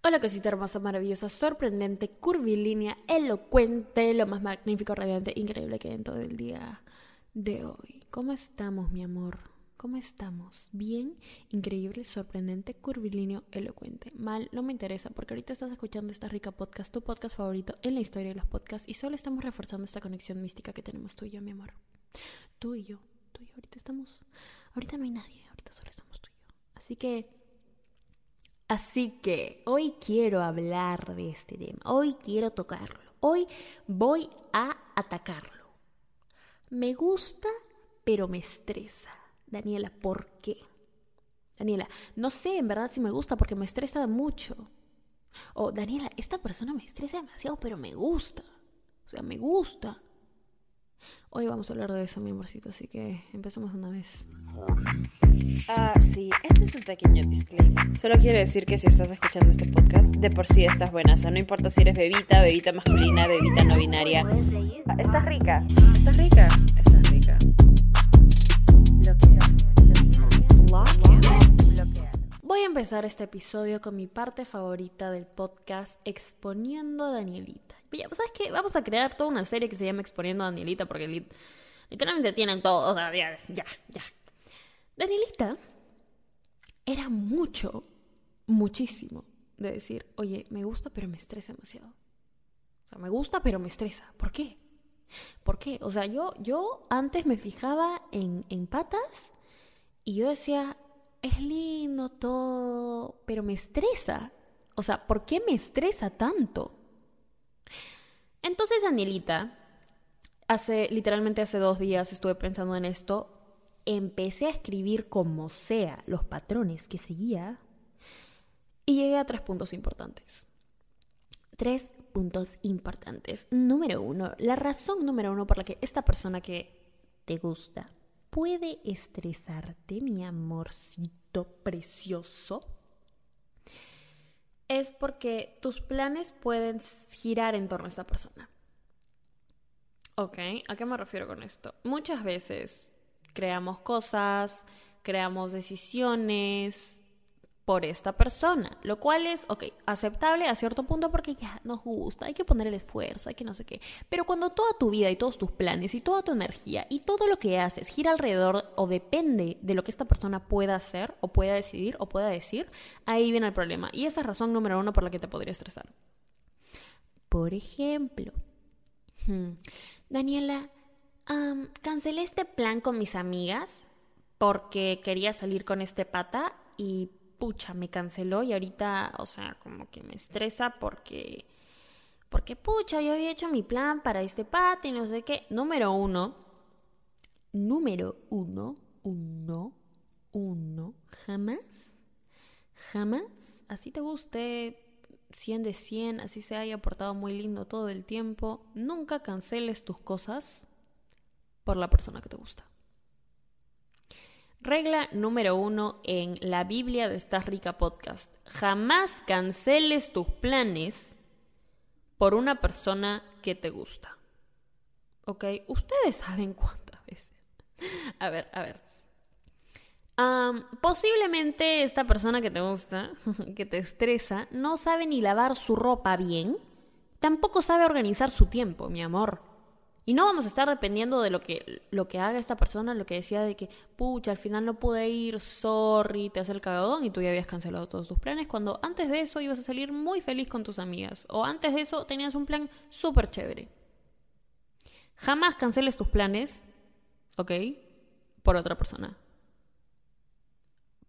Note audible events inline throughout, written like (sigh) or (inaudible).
Hola cosita hermosa, maravillosa, sorprendente, curvilínea, elocuente, lo más magnífico, radiante, increíble que hay en todo el día de hoy. ¿Cómo estamos, mi amor? ¿Cómo estamos? Bien, increíble, sorprendente, curvilíneo, elocuente. Mal, no me interesa porque ahorita estás escuchando esta rica podcast, tu podcast favorito en la historia de los podcasts y solo estamos reforzando esta conexión mística que tenemos tú y yo, mi amor. Tú y yo, tú y yo, ahorita estamos, ahorita no hay nadie, ahorita solo estamos tú y yo. Así que Así que hoy quiero hablar de este tema, hoy quiero tocarlo, hoy voy a atacarlo. Me gusta, pero me estresa. Daniela, ¿por qué? Daniela, no sé en verdad si me gusta porque me estresa mucho. O Daniela, esta persona me estresa demasiado, pero me gusta. O sea, me gusta. Hoy vamos a hablar de eso, mi amorcito, así que empecemos una vez. Ah, sí, este es un pequeño disclaimer. Solo quiero decir que si estás escuchando este podcast, de por sí estás buena. O sea, no importa si eres bebita, bebita masculina, bebita no binaria. Ah, estás rica. Estás rica. Estás rica. Empezar este episodio con mi parte favorita del podcast, Exponiendo a Danielita. ¿Sabes qué? Vamos a crear toda una serie que se llama Exponiendo a Danielita porque literalmente tienen todo. O ya, ya. Danielita era mucho, muchísimo de decir, oye, me gusta pero me estresa demasiado. O sea, me gusta pero me estresa. ¿Por qué? ¿Por qué? O sea, yo, yo antes me fijaba en, en patas y yo decía, es lindo todo, pero me estresa. O sea, ¿por qué me estresa tanto? Entonces, Danielita, hace, literalmente hace dos días estuve pensando en esto empecé a escribir como sea los patrones que seguía y llegué a tres puntos importantes. Tres puntos importantes. Número uno, la razón número uno por la que esta persona que te gusta puede estresarte, mi amorcito precioso, es porque tus planes pueden girar en torno a esta persona. Ok, ¿a qué me refiero con esto? Muchas veces creamos cosas, creamos decisiones por esta persona, lo cual es, ok, aceptable a cierto punto porque ya nos gusta, hay que poner el esfuerzo, hay que no sé qué. Pero cuando toda tu vida y todos tus planes y toda tu energía y todo lo que haces gira alrededor o depende de lo que esta persona pueda hacer o pueda decidir o pueda decir, ahí viene el problema. Y esa es razón número uno por la que te podría estresar. Por ejemplo, hmm, Daniela, cancelé este plan con mis amigas porque quería salir con este pata y pucha, me canceló y ahorita, o sea, como que me estresa porque, porque pucha, yo había hecho mi plan para este pata y no sé qué. Número uno, número uno, uno, uno, jamás, jamás, así te guste 100 de 100, así se haya portado muy lindo todo el tiempo, nunca canceles tus cosas por la persona que te gusta. Regla número uno en la Biblia de Estás Rica Podcast. Jamás canceles tus planes por una persona que te gusta. ¿Ok? Ustedes saben cuántas veces. (laughs) A ver, a ver. posiblemente esta persona que te gusta, (laughs) que te estresa, no sabe ni lavar su ropa bien, tampoco sabe organizar su tiempo, mi amor. Y no vamos a estar dependiendo de lo que, lo que haga esta persona, lo que decía de que, pucha, al final no pude ir, sorry, te hace el cagadón y tú ya habías cancelado todos tus planes, cuando antes de eso ibas a salir muy feliz con tus amigas, o antes de eso tenías un plan súper chévere. Jamás canceles tus planes, ¿ok? Por otra persona.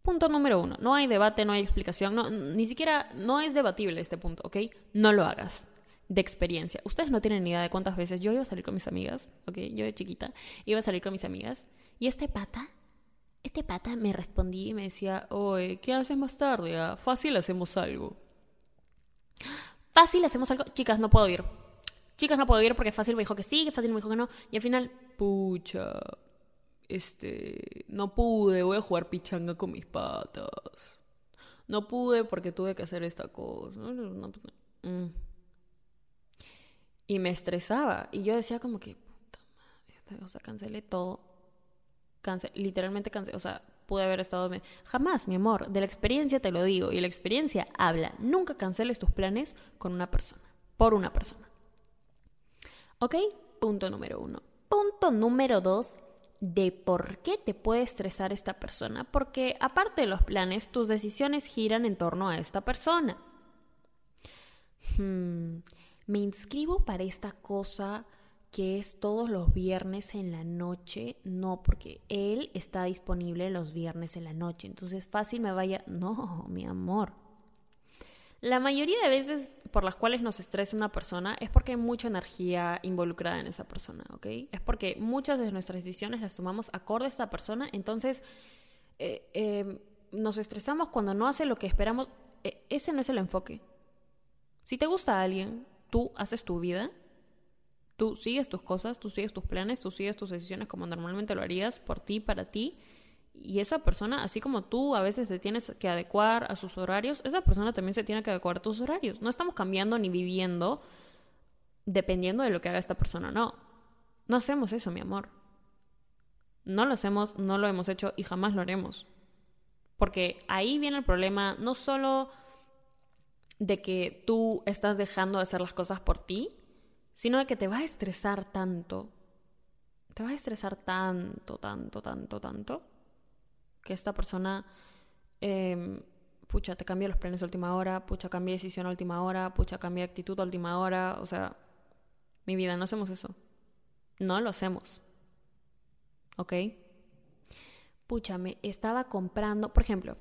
Punto número uno. No hay debate, no hay explicación, no, ni siquiera, no es debatible este punto, ¿ok? No lo hagas de experiencia. Ustedes no tienen ni idea de cuántas veces yo iba a salir con mis amigas, ¿ok? Yo de chiquita iba a salir con mis amigas y este pata, este pata me respondí y me decía, oye, ¿qué haces más tarde? Ah? Fácil hacemos algo. Fácil hacemos algo. Chicas, no puedo ir. Chicas, no puedo ir porque fácil me dijo que sí, que fácil me dijo que no. Y al final, pucha, este, no pude, voy a jugar pichanga con mis patas. No pude porque tuve que hacer esta cosa. No, no, mm y me estresaba. Y yo decía como que, puta madre, o sea, cancelé todo. literalmente cancelé, o sea, pude haber estado... Jamás, mi amor, de la experiencia te lo digo, y la experiencia habla. Nunca canceles tus planes con una persona, por una persona. ¿Ok? Punto número uno. Punto número dos, de por qué te puede estresar esta persona. Porque aparte de los planes, tus decisiones giran en torno a esta persona. Hmm, me inscribo para esta cosa que es todos los viernes en la noche, no, porque él está disponible los viernes en la noche, entonces fácil me vaya, no, mi amor. La mayoría de veces por las cuales nos estresa una persona es porque hay mucha energía involucrada en esa persona, ¿ok? Es porque muchas de nuestras decisiones las tomamos acorde a esa persona, entonces eh, eh, nos estresamos cuando no hace lo que esperamos. E, ese no es el enfoque. Si te gusta alguien, tú haces tu vida Tú sigues tus cosas, tú sigues tus planes, tú sigues tus decisiones como normalmente lo harías por ti, para ti. Y esa persona, así como tú a veces te tienes que adecuar a sus horarios, esa persona también se tiene que adecuar a tus horarios. No estamos cambiando ni viviendo dependiendo de lo que haga esta persona, no. No hacemos eso, mi amor. No lo hacemos, no lo hemos hecho y jamás lo haremos. Porque ahí viene el problema, no solo de que tú estás dejando de hacer las cosas por ti, sino de que te va a estresar tanto, te va a estresar tanto, tanto, tanto, tanto, que esta persona, em, pucha, te cambia los planes a última hora, pucha, cambia decisión a última hora, pucha, cambia actitud a última hora, o sea, mi vida, no hacemos eso. No lo hacemos. ¿Ok? Pucha, me estaba comprando, por ejemplo,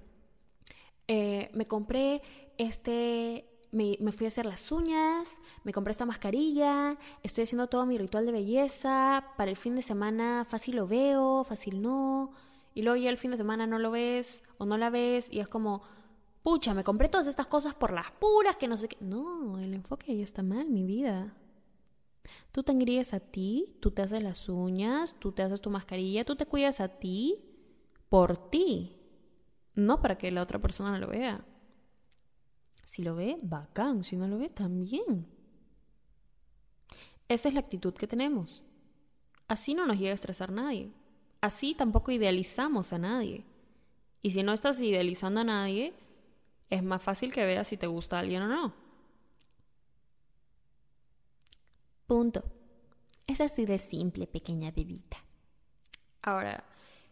eh, me compré este me, fui a hacer las uñas, me compré esta mascarilla, estoy haciendo todo mi ritual de belleza, para el fin de semana fácil lo veo, fácil no, y luego ya el fin de semana no lo ves o no la ves y es como, pucha, me compré todas estas cosas por las puras, que no sé qué. No, el enfoque ahí está mal, mi vida. Tú te engríes a ti, tú te haces las uñas, tú te haces tu mascarilla, tú te cuidas a ti por ti, no para que la otra persona lo vea. Si lo ve, bacán. Si no lo ve, también. Esa es la actitud que tenemos. Así no nos llega a estresar nadie. Así tampoco idealizamos a nadie. Y si no estás idealizando a nadie, es más fácil que veas si te gusta alguien o no. Punto. Es así de simple, pequeña bebita. Ahora,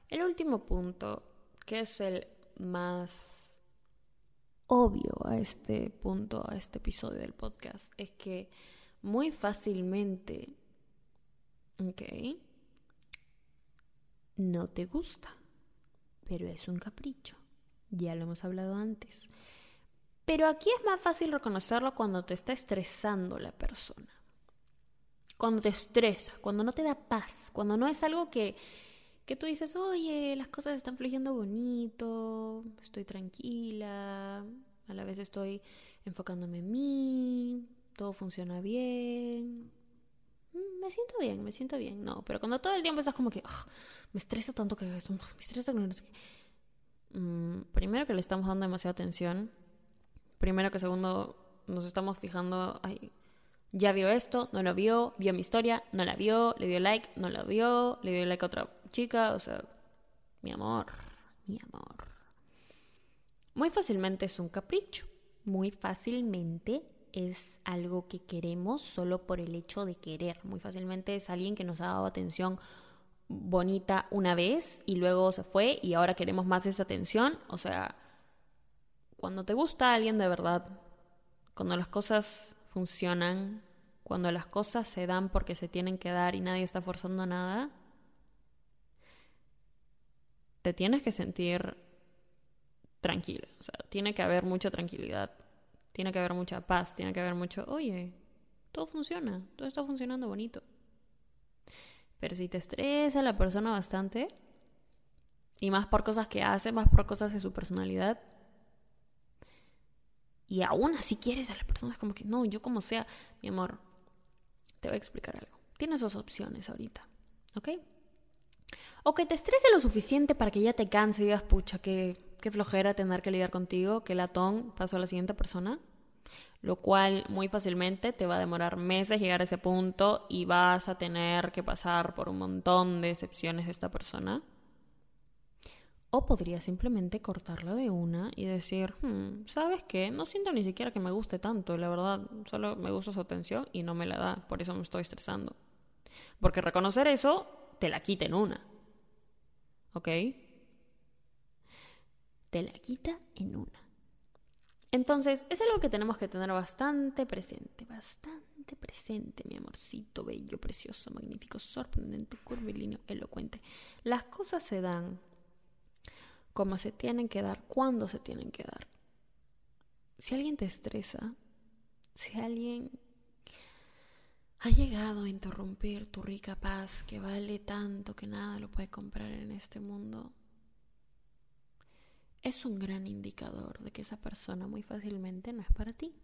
el último punto, que es el más obvio a este punto, a este episodio del podcast, es que muy fácilmente, ok, no te gusta, pero es un capricho. Ya lo hemos hablado antes. Pero aquí es más fácil reconocerlo cuando te está estresando la persona. Cuando te estresa, cuando no te da paz, cuando no es algo que que tú dices, oye, las cosas están fluyendo bonito, estoy tranquila, a la vez estoy enfocándome en mí, todo funciona bien, mm, me siento bien, me siento bien. No, pero cuando todo el tiempo estás como que, me estresa tanto que me estresa tanto. Mm, primero que le estamos dando demasiada atención, primero que segundo nos estamos fijando, ay, ya vio esto, no lo vio, vio mi historia, no la vio, le dio like, no la vio, le dio like a otra chica, o sea, mi amor, mi amor. Muy fácilmente es un capricho, muy fácilmente es algo que queremos solo por el hecho de querer, muy fácilmente es alguien que nos ha dado atención bonita una vez y luego se fue y ahora queremos más esa atención, o sea, cuando te gusta alguien de verdad, cuando las cosas funcionan, cuando las cosas se dan porque se tienen que dar y nadie está forzando nada, te tienes que sentir tranquila. O sea, tiene que haber mucha tranquilidad, tiene que haber mucha paz, tiene que haber mucho, oye, todo funciona, todo está funcionando bonito. Pero si te estresa la persona bastante, y más por cosas que hace, más por cosas de su personalidad, y aún así quieres a la persona, es como que no, yo como sea, mi amor, te voy a explicar algo. Tienes dos opciones ahorita, ¿ok? O que te estrese lo suficiente para que ya te canse y digas, pucha, qué, qué flojera tener que lidiar contigo, que latón pasó a la siguiente persona. Lo cual muy fácilmente te va a demorar meses llegar a ese punto y vas a tener que pasar por un montón de excepciones de esta persona. O podría simplemente cortarla de una y decir, hmm, ¿sabes qué? No siento ni siquiera que me guste tanto, la verdad, solo me gusta su atención y no me la da, por eso me estoy estresando. Porque reconocer eso te la quita en una. ¿Ok? Te la quita en una. Entonces, es algo que tenemos que tener bastante presente, bastante presente, mi amorcito, bello, precioso, magnífico, sorprendente, curvilíneo, elocuente. Las cosas se dan como se tienen que dar, cuando se tienen que dar. Si alguien te estresa, si alguien ha llegado a interrumpir tu rica paz que vale tanto que nada lo puede comprar en este mundo, es un gran indicador de que esa persona muy fácilmente no es para ti.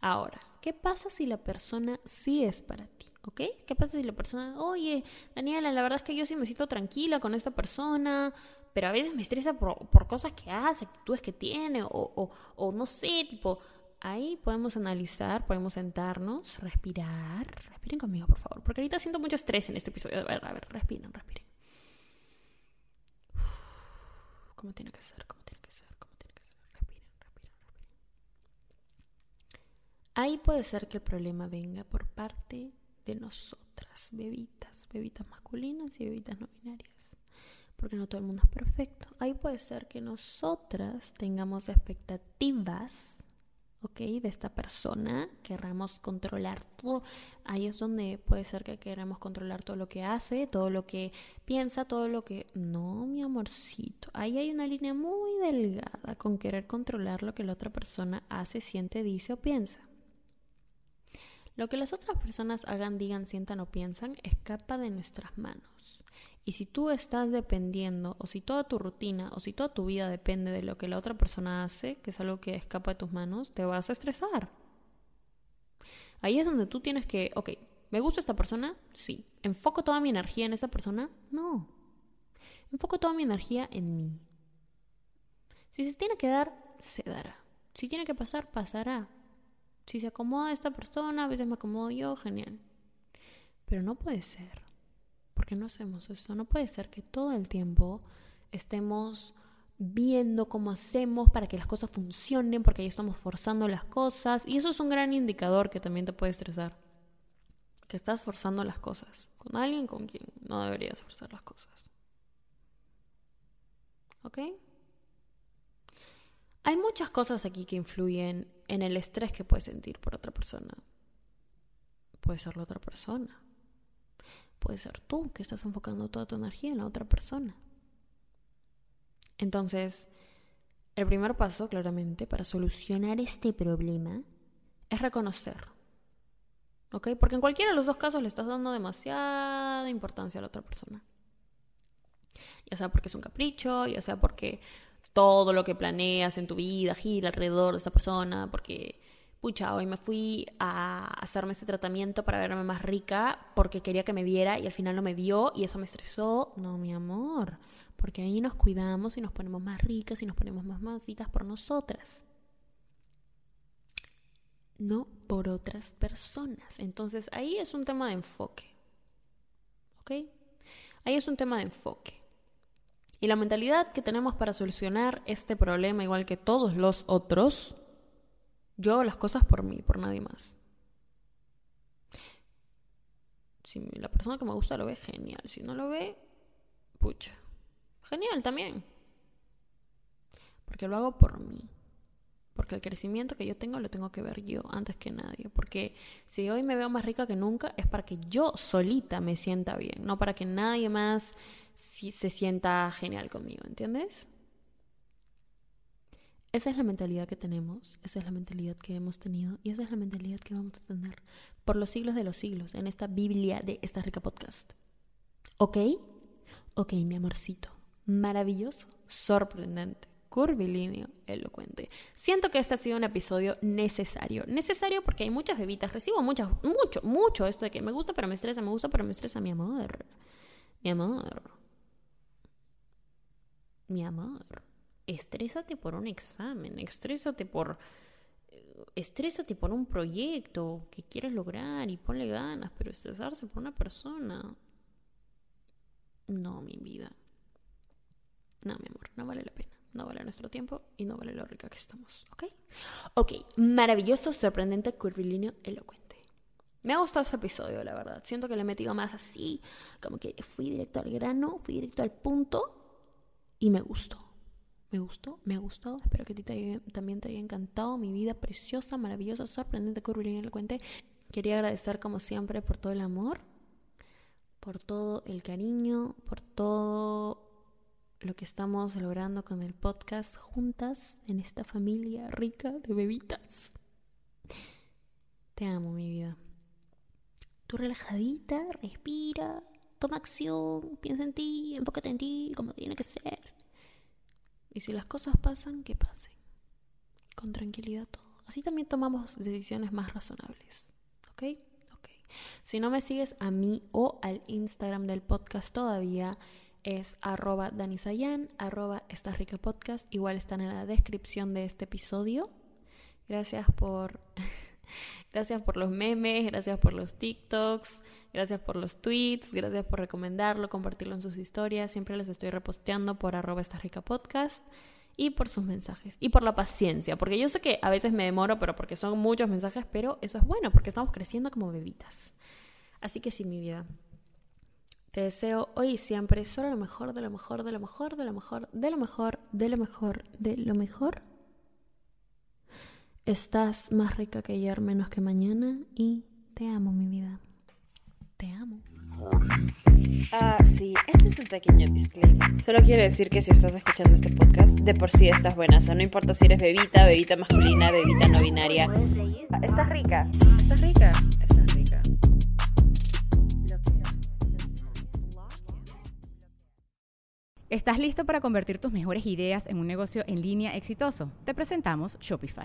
Ahora, ¿qué pasa si la persona sí es para ti? ¿Ok? ¿Qué pasa si la persona, oye, Daniela, la verdad es que yo sí me siento tranquila con esta persona, pero a veces me estresa por, cosas que hace, actitudes que tiene, o, o, o no sé, tipo, ahí podemos analizar, podemos sentarnos, respirar. Respiren conmigo, por favor, porque ahorita siento mucho estrés en este episodio. A ver, a ver, respiren, respiren. ¿Cómo tiene que ser? ¿Cómo tiene que ser? ¿Cómo tiene que ser? Respiren, respiren, respiren. Ahí puede ser que el problema venga por parte de nosotras, bebitas, bebitas masculinas y bebitas no binarias. Porque no todo el mundo es perfecto. Ahí puede ser que nosotras tengamos expectativas ¿ok? De esta persona, querramos controlar todo. Ahí es donde puede ser que queramos controlar todo lo que hace, todo lo que piensa, todo lo que... No, mi amorcito, ahí hay una línea muy delgada con querer controlar lo que la otra persona hace, siente, dice o piensa. Lo que las otras personas hagan, digan, sientan o piensan escapa de nuestras manos. Y si tú estás dependiendo, o si toda tu rutina, o si toda tu vida depende de lo que la otra persona hace, que es algo que escapa de tus manos, te vas a estresar. Ahí es donde tú tienes que, ok, ¿me gusta esta persona? Sí. ¿Enfoco toda mi energía en esa persona? No. Enfoco toda mi energía en mí. Si se tiene que dar, se dará. Si tiene que pasar, pasará. Si se acomoda esta persona, a veces me acomodo yo, genial. Pero no puede ser ¿Por qué no hacemos eso? No puede ser que todo el tiempo estemos viendo cómo hacemos para que las cosas funcionen, porque ahí estamos forzando las cosas. Y eso es un gran indicador que también te puede estresar. Que estás forzando las cosas. Con alguien con quien no deberías forzar las cosas. ¿Ok? Hay muchas cosas aquí que influyen en el estrés que puedes sentir por otra persona. Puede ser la otra persona puede ser tú que estás enfocando toda tu energía en la otra persona. Entonces, el primer paso, claramente, para solucionar este problema es reconocer. ¿Ok? Porque en cualquiera de los dos casos le estás dando demasiada importancia a la otra persona. Ya sea porque es un capricho, ya sea porque todo lo que planeas en tu vida gira alrededor de esa persona, porque pucha, hoy me fui a hacerme ese tratamiento para verme más rica porque quería que me viera y al final no me vio y eso me estresó. No, mi amor, porque ahí nos cuidamos y nos ponemos más ricas y nos ponemos más masitas por nosotras. No por otras personas. Entonces ahí es un tema de enfoque. ¿Ok? Ahí es un tema de enfoque. Y la mentalidad que tenemos para solucionar este problema, igual que todos los otros, yo hago las cosas por mí, por nadie más. Si la persona que me gusta lo ve, genial. Si no lo ve, pucha. Genial también. Porque lo hago por mí. Porque el crecimiento que yo tengo lo tengo que ver yo antes que nadie. Porque si hoy me veo más rica que nunca es para que yo solita me sienta bien, no para que nadie más se sienta genial conmigo, ¿entiendes? Esa es la mentalidad que tenemos, esa es la mentalidad que hemos tenido y esa es la mentalidad que vamos a tener por los siglos de los siglos en esta Biblia de esta rica podcast. ¿Ok? Ok, mi amorcito. Maravilloso, sorprendente, curvilíneo, elocuente. Siento que este ha sido un episodio necesario. Necesario porque hay muchas bebitas. Recibo muchas, mucho, mucho esto de que me gusta pero me estresa, me gusta pero me estresa, mi amor. Mi amor. Mi amor estrésate por un examen, estrésate por estrésate por un proyecto que quieres lograr y ponle ganas, pero estresarse por una persona no, mi vida. No, mi amor, no vale la pena. No vale nuestro tiempo y no vale lo rica que estamos, ¿ok? Ok, maravilloso, sorprendente, curvilíneo, elocuente. Me ha gustado este episodio, la verdad. Siento que le he metido más así, como que fui directo al grano, fui directo al punto y me gustó. Me gustó, me ha gustado. Espero que a ti también te haya encantado. Mi vida preciosa, maravillosa, sorprendente, curvilíneo, elocuente. Quería agradecer como siempre por todo el amor, por todo el cariño, por todo lo que estamos logrando con el podcast juntas en esta familia rica de bebitas. Te amo, mi vida. Tú relajadita, respira, toma acción, piensa en ti, enfócate en ti, como tiene que ser. Y si las cosas pasan, que pasen. Con tranquilidad todo. Así también tomamos decisiones más razonables. ¿Ok? Ok. Si no me sigues a mí o al Instagram del podcast todavía, es arroba danisayan, arroba podcast. Igual están en la descripción de este episodio. Gracias por, (laughs) gracias por los memes, gracias por los TikToks, gracias por los tweets, gracias por recomendarlo, compartirlo en sus historias. Siempre les estoy reposteando por arroba esta rica podcast y por sus mensajes y por la paciencia, porque yo sé que a veces me demoro, pero porque son muchos mensajes, pero eso es bueno porque estamos creciendo como bebitas. Así que sí, mi vida, te deseo hoy y siempre solo lo mejor, de lo mejor, de lo mejor, de lo mejor, de lo mejor, de lo mejor, de lo mejor. Estás más rica que ayer, menos que mañana y te amo, mi vida. Te amo. Ah, sí, este es un pequeño disclaimer. Solo quiero decir que si estás escuchando este podcast, de por sí estás buena. O sea, no importa si eres bebita, bebita masculina, bebita no binaria. Estás rica. Estás rica. Estás rica. ¿Estás listo para convertir tus mejores ideas en un negocio en línea exitoso? Te presentamos Shopify.